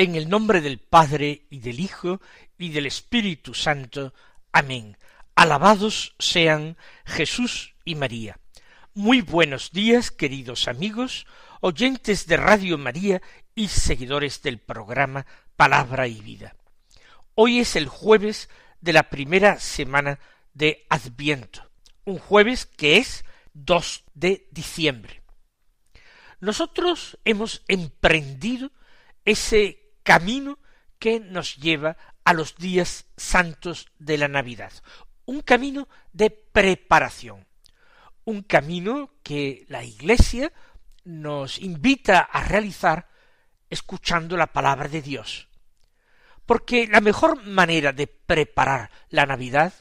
En el nombre del Padre y del Hijo y del Espíritu Santo. Amén. Alabados sean Jesús y María. Muy buenos días, queridos amigos, oyentes de Radio María y seguidores del programa Palabra y Vida. Hoy es el jueves de la primera semana de Adviento, un jueves que es 2 de diciembre. Nosotros hemos emprendido ese camino que nos lleva a los días santos de la Navidad. Un camino de preparación. Un camino que la Iglesia nos invita a realizar escuchando la palabra de Dios. Porque la mejor manera de preparar la Navidad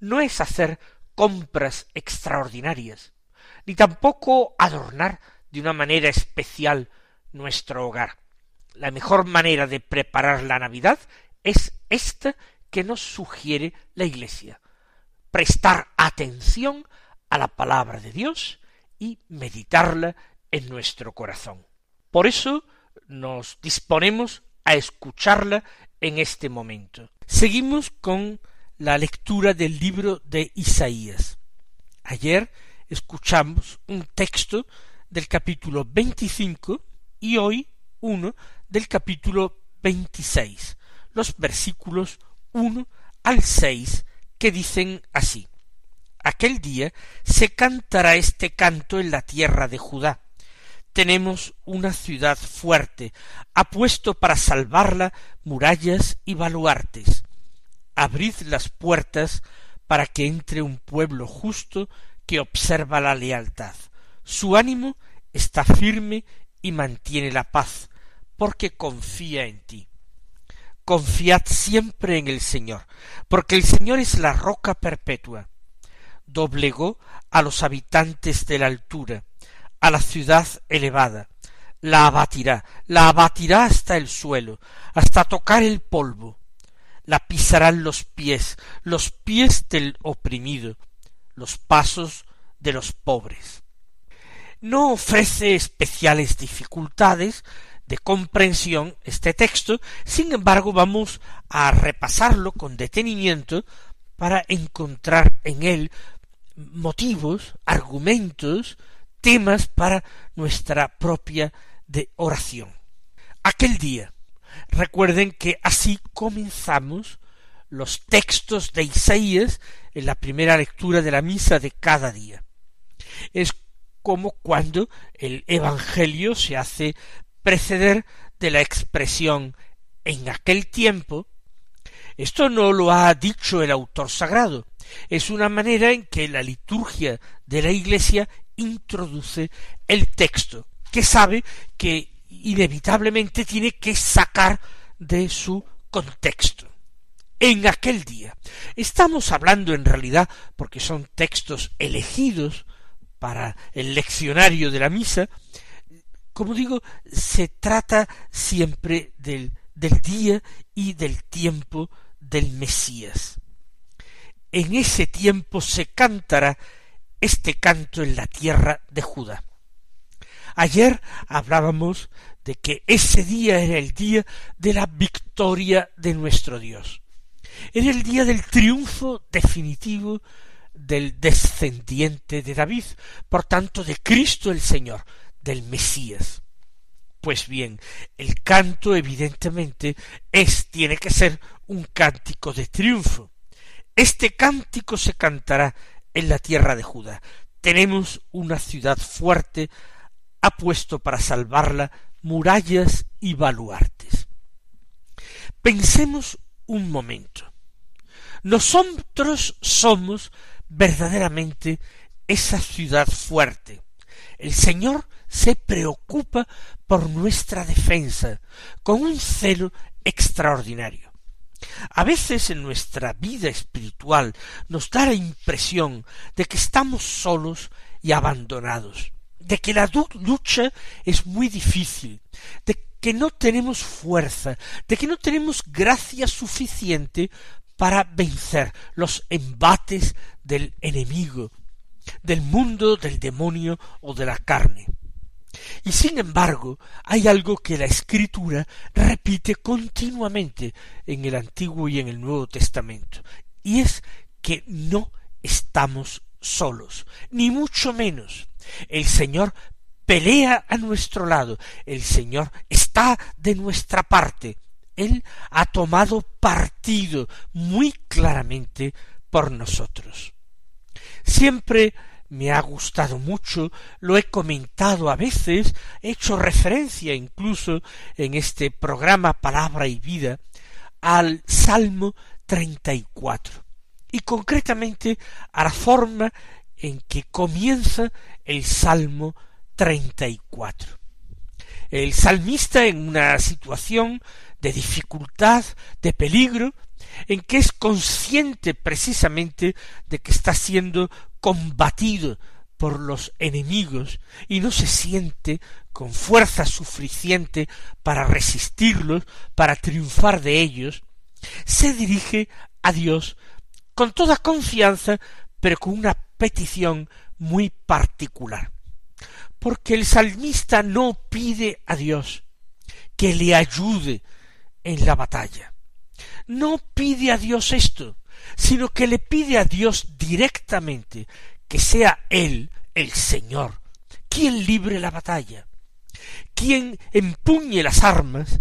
no es hacer compras extraordinarias, ni tampoco adornar de una manera especial nuestro hogar la mejor manera de preparar la Navidad es esta que nos sugiere la Iglesia. Prestar atención a la palabra de Dios y meditarla en nuestro corazón. Por eso nos disponemos a escucharla en este momento. Seguimos con la lectura del libro de Isaías. Ayer escuchamos un texto del capítulo 25 y hoy uno del capítulo 26, los versículos 1 al 6, que dicen así. Aquel día se cantará este canto en la tierra de Judá. Tenemos una ciudad fuerte, ha puesto para salvarla murallas y baluartes. Abrid las puertas para que entre un pueblo justo que observa la lealtad. Su ánimo está firme y mantiene la paz porque confía en ti. Confiad siempre en el Señor, porque el Señor es la roca perpetua. Doblegó a los habitantes de la altura, a la ciudad elevada, la abatirá, la abatirá hasta el suelo, hasta tocar el polvo. La pisarán los pies, los pies del oprimido, los pasos de los pobres. No ofrece especiales dificultades de comprensión este texto, sin embargo vamos a repasarlo con detenimiento para encontrar en él motivos, argumentos, temas para nuestra propia oración. Aquel día, recuerden que así comenzamos los textos de Isaías en la primera lectura de la misa de cada día. Es como cuando el Evangelio se hace preceder de la expresión en aquel tiempo, esto no lo ha dicho el autor sagrado, es una manera en que la liturgia de la Iglesia introduce el texto, que sabe que inevitablemente tiene que sacar de su contexto. En aquel día. Estamos hablando en realidad, porque son textos elegidos para el leccionario de la misa, como digo, se trata siempre del, del día y del tiempo del Mesías. En ese tiempo se cantará este canto en la tierra de Judá. Ayer hablábamos de que ese día era el día de la victoria de nuestro Dios. Era el día del triunfo definitivo del descendiente de David, por tanto de Cristo el Señor, del Mesías. Pues bien, el canto evidentemente es, tiene que ser un cántico de triunfo. Este cántico se cantará en la tierra de Judá. Tenemos una ciudad fuerte, ha puesto para salvarla murallas y baluartes. Pensemos un momento. Nosotros somos verdaderamente esa ciudad fuerte. El Señor se preocupa por nuestra defensa con un celo extraordinario. A veces en nuestra vida espiritual nos da la impresión de que estamos solos y abandonados, de que la lucha es muy difícil, de que no tenemos fuerza, de que no tenemos gracia suficiente para vencer los embates del enemigo, del mundo, del demonio o de la carne. Y sin embargo, hay algo que la Escritura repite continuamente en el Antiguo y en el Nuevo Testamento, y es que no estamos solos, ni mucho menos. El Señor pelea a nuestro lado, el Señor está de nuestra parte, Él ha tomado partido muy claramente por nosotros. Siempre me ha gustado mucho, lo he comentado a veces, he hecho referencia incluso en este programa Palabra y Vida al Salmo treinta y cuatro y concretamente a la forma en que comienza el Salmo treinta y cuatro. El salmista en una situación de dificultad, de peligro, en que es consciente precisamente de que está siendo combatido por los enemigos y no se siente con fuerza suficiente para resistirlos, para triunfar de ellos, se dirige a Dios con toda confianza, pero con una petición muy particular. Porque el salmista no pide a Dios que le ayude en la batalla. No pide a Dios esto, sino que le pide a Dios directamente que sea Él, el Señor, quien libre la batalla, quien empuñe las armas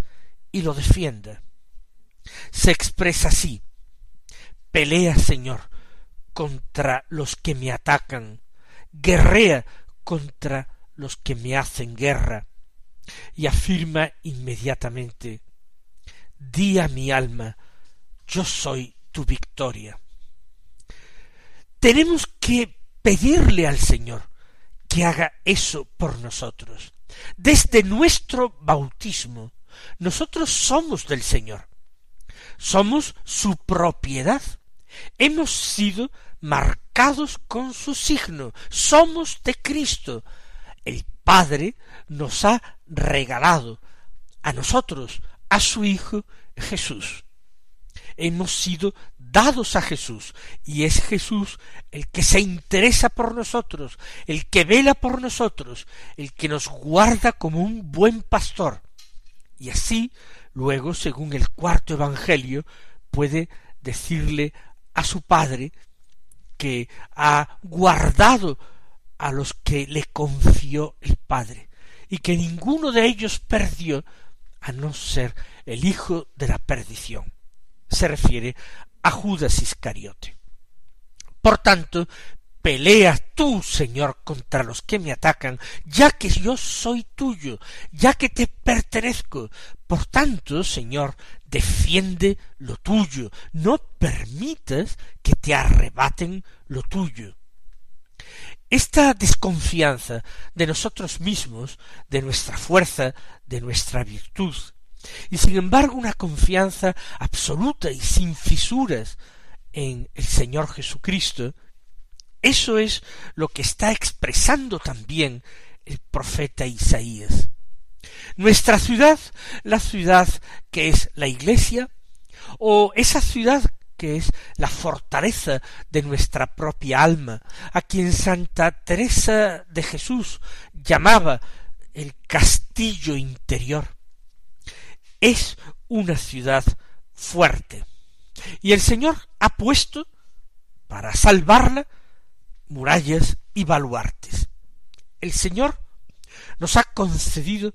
y lo defienda. Se expresa así Pelea, Señor, contra los que me atacan, guerrea contra los que me hacen guerra, y afirma inmediatamente Di a mi alma, yo soy tu victoria. Tenemos que pedirle al Señor que haga eso por nosotros. Desde nuestro bautismo, nosotros somos del Señor. Somos su propiedad. Hemos sido marcados con su signo. Somos de Cristo. El Padre nos ha regalado a nosotros, a su Hijo Jesús. Hemos sido dados a Jesús, y es Jesús el que se interesa por nosotros, el que vela por nosotros, el que nos guarda como un buen pastor. Y así, luego, según el cuarto Evangelio, puede decirle a su Padre que ha guardado a los que le confió el Padre, y que ninguno de ellos perdió, a no ser el hijo de la perdición. Se refiere a Judas Iscariote. Por tanto, pelea tú, Señor, contra los que me atacan, ya que yo soy tuyo, ya que te pertenezco. Por tanto, Señor, defiende lo tuyo, no permitas que te arrebaten lo tuyo. Esta desconfianza de nosotros mismos, de nuestra fuerza, de nuestra virtud, y sin embargo una confianza absoluta y sin fisuras en el Señor Jesucristo, eso es lo que está expresando también el profeta Isaías. Nuestra ciudad, la ciudad que es la iglesia, o esa ciudad que es la fortaleza de nuestra propia alma, a quien Santa Teresa de Jesús llamaba el castillo interior. Es una ciudad fuerte. Y el Señor ha puesto, para salvarla, murallas y baluartes. El Señor nos ha concedido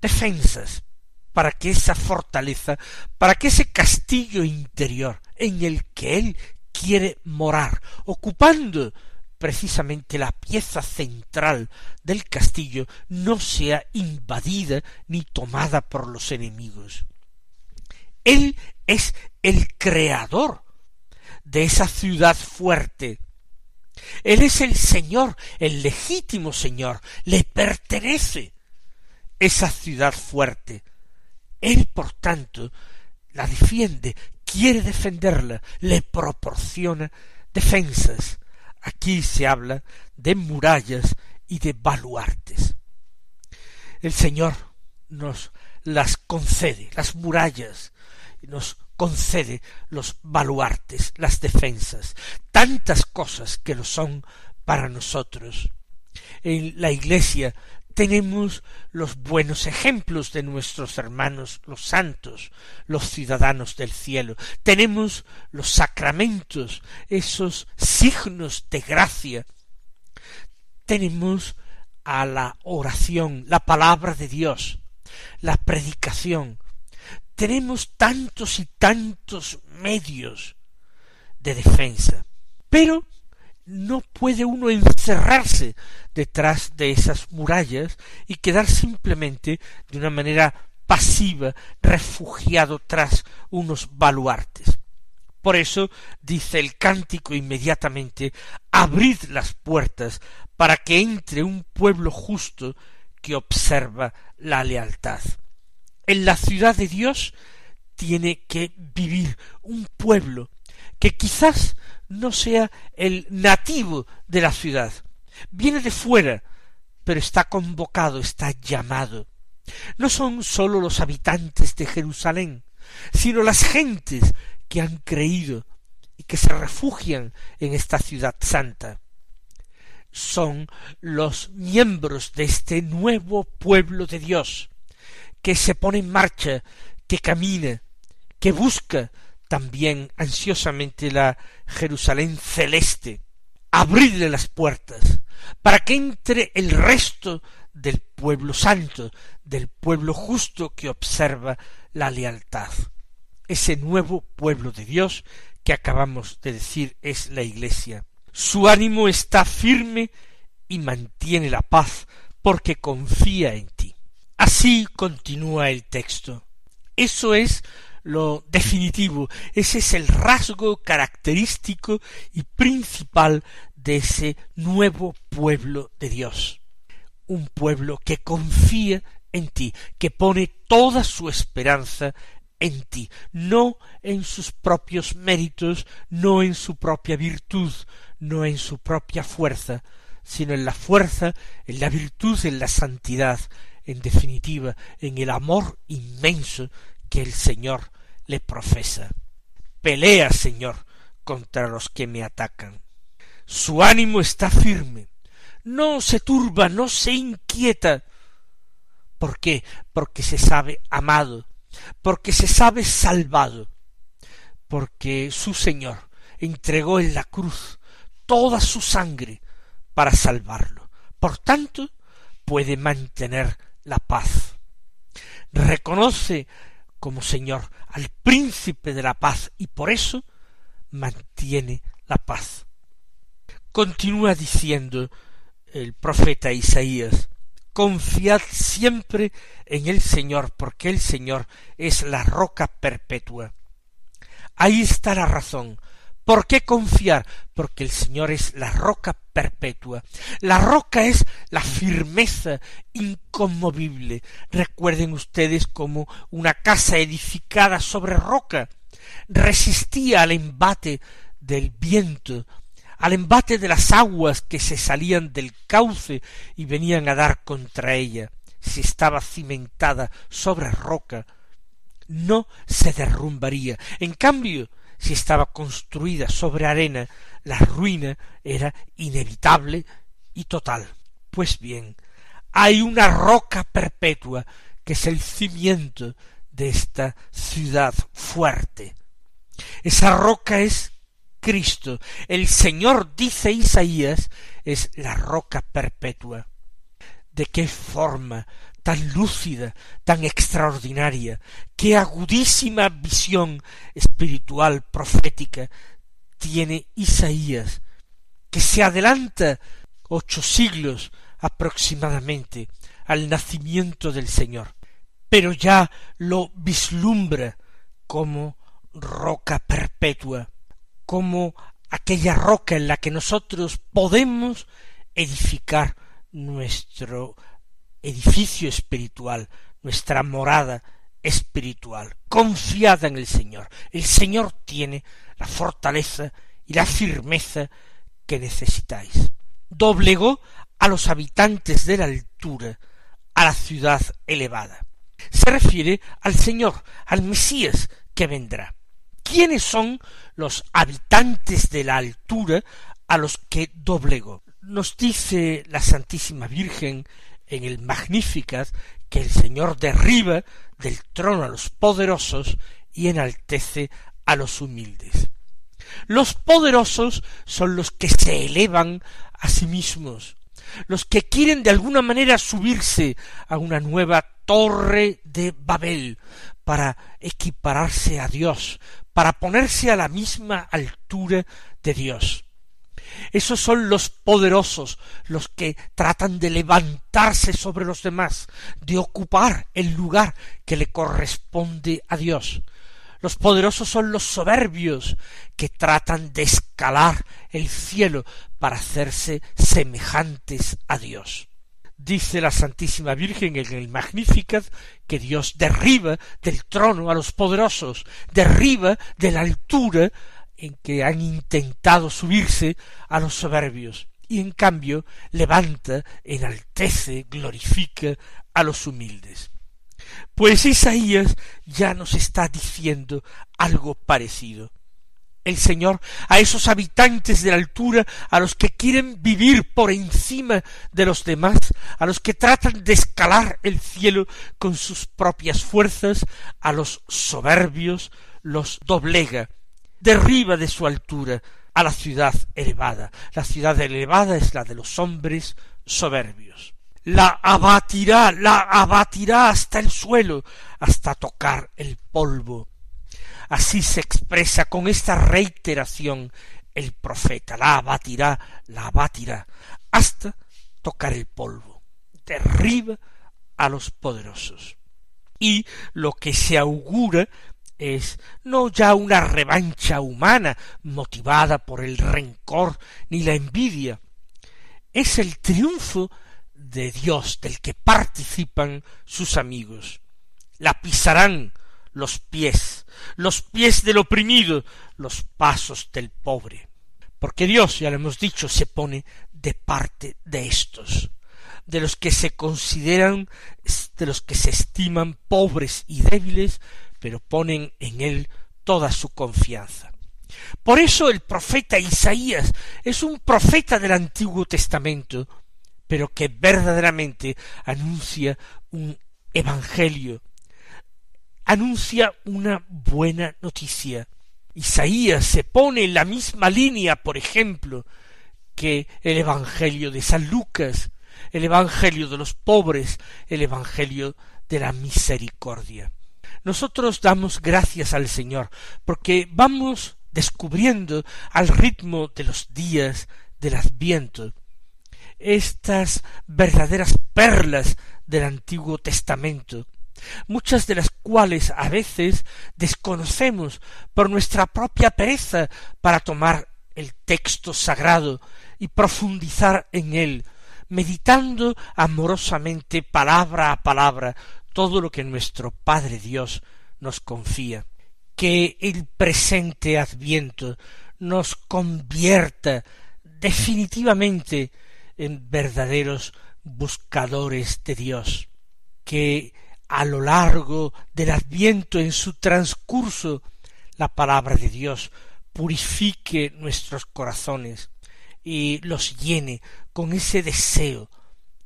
defensas para que esa fortaleza, para que ese castillo interior en el que Él quiere morar, ocupando precisamente la pieza central del castillo, no sea invadida ni tomada por los enemigos. Él es el creador de esa ciudad fuerte. Él es el Señor, el legítimo Señor, le pertenece esa ciudad fuerte. Él, por tanto, la defiende, quiere defenderla, le proporciona defensas. Aquí se habla de murallas y de baluartes. El Señor nos las concede, las murallas, y nos concede los baluartes, las defensas, tantas cosas que lo son para nosotros. En la Iglesia tenemos los buenos ejemplos de nuestros hermanos los santos, los ciudadanos del cielo. Tenemos los sacramentos, esos signos de gracia. Tenemos a la oración, la palabra de Dios, la predicación. Tenemos tantos y tantos medios de defensa. Pero no puede uno encerrarse detrás de esas murallas y quedar simplemente de una manera pasiva, refugiado tras unos baluartes. Por eso dice el cántico inmediatamente abrid las puertas para que entre un pueblo justo que observa la lealtad. En la ciudad de Dios tiene que vivir un pueblo que quizás no sea el nativo de la ciudad. Viene de fuera, pero está convocado, está llamado. No son sólo los habitantes de Jerusalén, sino las gentes que han creído y que se refugian en esta ciudad santa. Son los miembros de este nuevo pueblo de Dios, que se pone en marcha, que camina, que busca también ansiosamente la Jerusalén celeste, abrirle las puertas, para que entre el resto del pueblo santo, del pueblo justo que observa la lealtad. Ese nuevo pueblo de Dios que acabamos de decir es la Iglesia. Su ánimo está firme y mantiene la paz porque confía en ti. Así continúa el texto. Eso es lo definitivo, ese es el rasgo característico y principal de ese nuevo pueblo de Dios. Un pueblo que confía en ti, que pone toda su esperanza en ti, no en sus propios méritos, no en su propia virtud, no en su propia fuerza, sino en la fuerza, en la virtud, en la santidad, en definitiva, en el amor inmenso que el Señor le profesa. Pelea, Señor, contra los que me atacan. Su ánimo está firme, no se turba, no se inquieta. ¿Por qué? Porque se sabe amado, porque se sabe salvado, porque su Señor entregó en la cruz toda su sangre para salvarlo. Por tanto, puede mantener la paz. Reconoce como Señor al príncipe de la paz y por eso mantiene la paz. Continúa diciendo el profeta Isaías, confiad siempre en el Señor, porque el Señor es la roca perpetua. Ahí está la razón ¿Por qué confiar? Porque el Señor es la roca perpetua. La roca es la firmeza inconmovible. Recuerden ustedes como una casa edificada sobre roca resistía al embate del viento, al embate de las aguas que se salían del cauce y venían a dar contra ella. Si estaba cimentada sobre roca, no se derrumbaría. En cambio, si estaba construida sobre arena, la ruina era inevitable y total. Pues bien, hay una roca perpetua que es el cimiento de esta ciudad fuerte. Esa roca es Cristo. El Señor, dice Isaías, es la roca perpetua. ¿De qué forma tan lúcida, tan extraordinaria, qué agudísima visión espiritual profética tiene Isaías, que se adelanta ocho siglos aproximadamente al nacimiento del Señor, pero ya lo vislumbra como roca perpetua, como aquella roca en la que nosotros podemos edificar nuestro edificio espiritual, nuestra morada espiritual, confiada en el Señor. El Señor tiene la fortaleza y la firmeza que necesitáis. Doblegó a los habitantes de la altura, a la ciudad elevada. Se refiere al Señor, al Mesías que vendrá. ¿Quiénes son los habitantes de la altura a los que doblegó? Nos dice la Santísima Virgen en el Magnificat que el Señor derriba del trono a los poderosos y enaltece a los humildes. Los poderosos son los que se elevan a sí mismos, los que quieren de alguna manera subirse a una nueva torre de Babel para equipararse a Dios, para ponerse a la misma altura de Dios. Esos son los poderosos, los que tratan de levantarse sobre los demás, de ocupar el lugar que le corresponde a Dios. Los poderosos son los soberbios, que tratan de escalar el cielo para hacerse semejantes a Dios. Dice la Santísima Virgen en el Magnificat que Dios derriba del trono a los poderosos, derriba de la altura en que han intentado subirse a los soberbios, y en cambio levanta, enaltece, glorifica a los humildes. Pues Isaías ya nos está diciendo algo parecido. El Señor a esos habitantes de la altura, a los que quieren vivir por encima de los demás, a los que tratan de escalar el cielo con sus propias fuerzas, a los soberbios los doblega derriba de su altura a la ciudad elevada. La ciudad elevada es la de los hombres soberbios. La abatirá, la abatirá hasta el suelo, hasta tocar el polvo. Así se expresa con esta reiteración el profeta. La abatirá, la abatirá, hasta tocar el polvo. Derriba a los poderosos. Y lo que se augura es no ya una revancha humana motivada por el rencor ni la envidia, es el triunfo de Dios del que participan sus amigos. La pisarán los pies, los pies del oprimido, los pasos del pobre. Porque Dios, ya lo hemos dicho, se pone de parte de estos, de los que se consideran, de los que se estiman pobres y débiles, pero ponen en él toda su confianza. Por eso el profeta Isaías es un profeta del Antiguo Testamento, pero que verdaderamente anuncia un evangelio, anuncia una buena noticia. Isaías se pone en la misma línea, por ejemplo, que el Evangelio de San Lucas, el Evangelio de los pobres, el Evangelio de la misericordia nosotros damos gracias al Señor, porque vamos descubriendo al ritmo de los días del Adviento estas verdaderas perlas del Antiguo Testamento, muchas de las cuales a veces desconocemos por nuestra propia pereza para tomar el texto sagrado y profundizar en él, meditando amorosamente palabra a palabra todo lo que nuestro Padre Dios nos confía. Que el presente adviento nos convierta definitivamente en verdaderos buscadores de Dios. Que a lo largo del adviento en su transcurso la palabra de Dios purifique nuestros corazones y los llene con ese deseo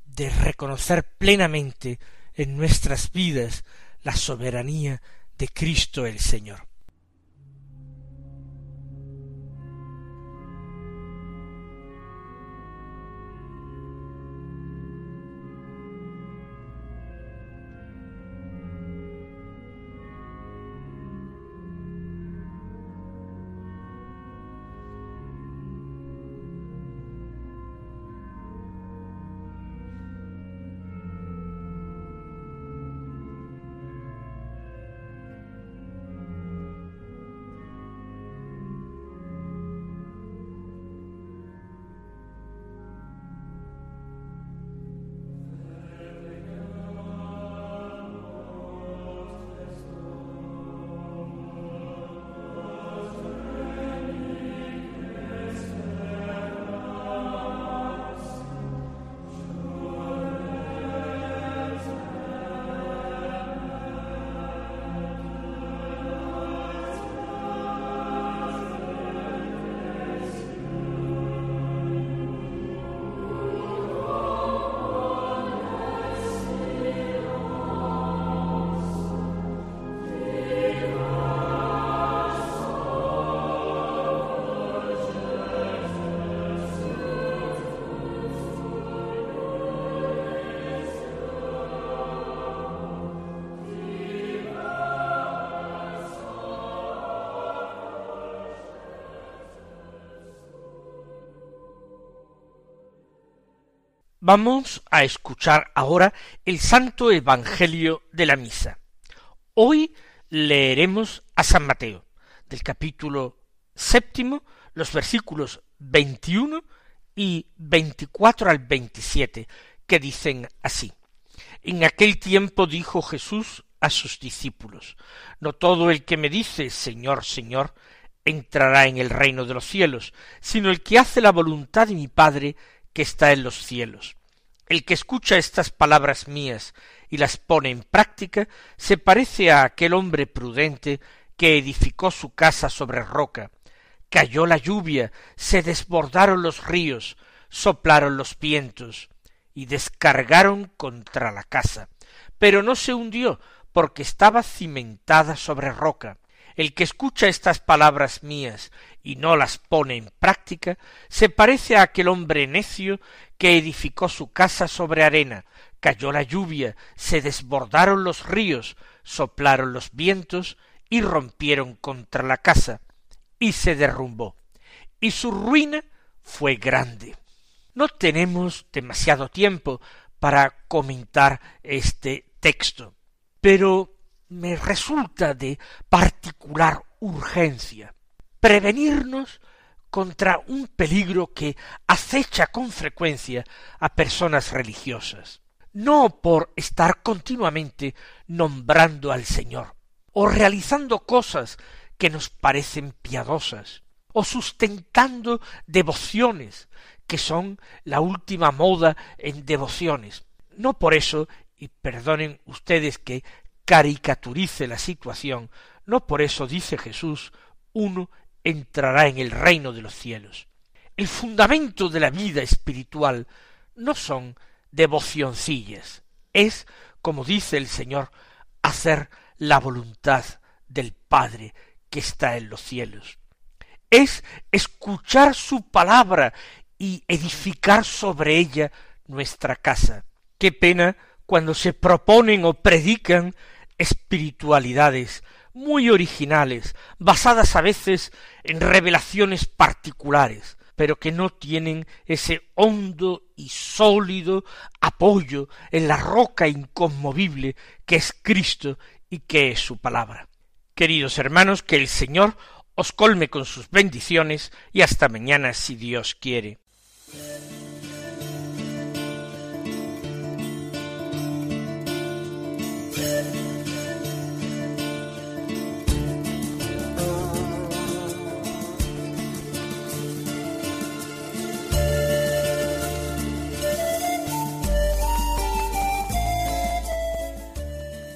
de reconocer plenamente en nuestras vidas la soberanía de Cristo el Señor. Vamos a escuchar ahora el Santo Evangelio de la Misa. Hoy leeremos a San Mateo, del capítulo séptimo, los versículos 21 y 24 al 27, que dicen así. En aquel tiempo dijo Jesús a sus discípulos, No todo el que me dice Señor, Señor, entrará en el reino de los cielos, sino el que hace la voluntad de mi Padre que está en los cielos. El que escucha estas palabras mías y las pone en práctica, se parece a aquel hombre prudente que edificó su casa sobre roca. Cayó la lluvia, se desbordaron los ríos, soplaron los vientos, y descargaron contra la casa. Pero no se hundió, porque estaba cimentada sobre roca. El que escucha estas palabras mías y no las pone en práctica, se parece a aquel hombre necio que edificó su casa sobre arena, cayó la lluvia, se desbordaron los ríos, soplaron los vientos y rompieron contra la casa, y se derrumbó, y su ruina fue grande. No tenemos demasiado tiempo para comentar este texto, pero me resulta de particular urgencia prevenirnos contra un peligro que acecha con frecuencia a personas religiosas, no por estar continuamente nombrando al Señor, o realizando cosas que nos parecen piadosas, o sustentando devociones que son la última moda en devociones. No por eso, y perdonen ustedes que caricaturice la situación, no por eso dice Jesús, uno entrará en el reino de los cielos. El fundamento de la vida espiritual no son devocioncillas, es, como dice el Señor, hacer la voluntad del Padre que está en los cielos. Es escuchar su palabra y edificar sobre ella nuestra casa. Qué pena cuando se proponen o predican espiritualidades muy originales, basadas a veces en revelaciones particulares, pero que no tienen ese hondo y sólido apoyo en la roca inconmovible que es Cristo y que es su palabra. Queridos hermanos, que el Señor os colme con sus bendiciones y hasta mañana si Dios quiere.